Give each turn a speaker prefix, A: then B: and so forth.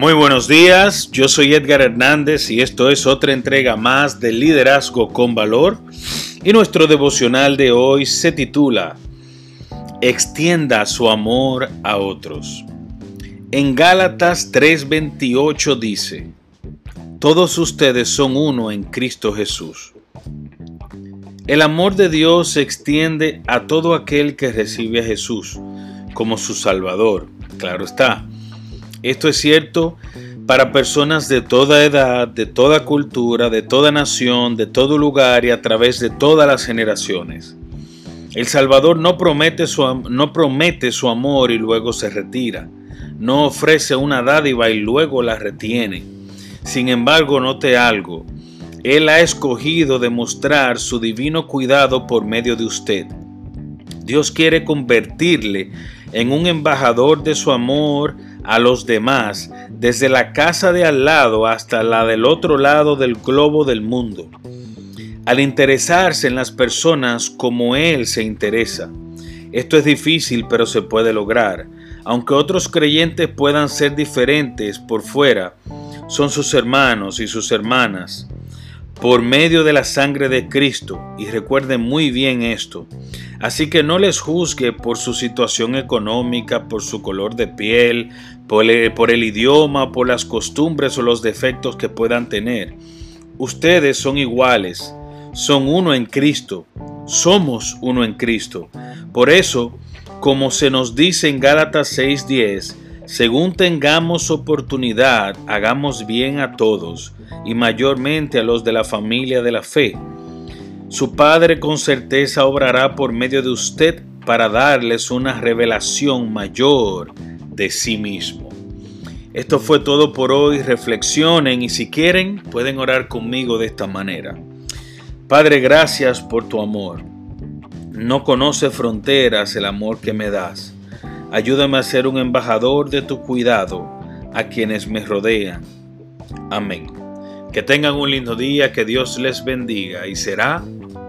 A: Muy buenos días, yo soy Edgar Hernández y esto es otra entrega más de Liderazgo con Valor y nuestro devocional de hoy se titula Extienda su amor a otros. En Gálatas 3:28 dice, Todos ustedes son uno en Cristo Jesús. El amor de Dios se extiende a todo aquel que recibe a Jesús como su Salvador, claro está esto es cierto para personas de toda edad, de toda cultura, de toda nación, de todo lugar y a través de todas las generaciones. El Salvador no promete su, no promete su amor y luego se retira. No ofrece una dádiva y luego la retiene. Sin embargo, note algo. Él ha escogido demostrar su divino cuidado por medio de usted. Dios quiere convertirle en un embajador de su amor a los demás, desde la casa de al lado hasta la del otro lado del globo del mundo, al interesarse en las personas como Él se interesa. Esto es difícil, pero se puede lograr. Aunque otros creyentes puedan ser diferentes por fuera, son sus hermanos y sus hermanas por medio de la sangre de Cristo. Y recuerden muy bien esto. Así que no les juzgue por su situación económica, por su color de piel, por el, idioma, por las costumbres o los defectos que puedan tener. Ustedes son iguales, son uno en Cristo, somos uno en Cristo. Por eso, como se nos dice en Gálatas 6:10, según tengamos oportunidad, hagamos bien a todos, y mayormente a los de la familia de la fe su Padre con certeza obrará por medio de usted para darles una revelación mayor de sí mismo. Esto fue todo por hoy. Reflexionen y si quieren pueden orar conmigo de esta manera. Padre, gracias por tu amor. No conoce fronteras el amor que me das. Ayúdame a ser un embajador de tu cuidado a quienes me rodean. Amén. Que tengan un lindo día, que Dios les bendiga y será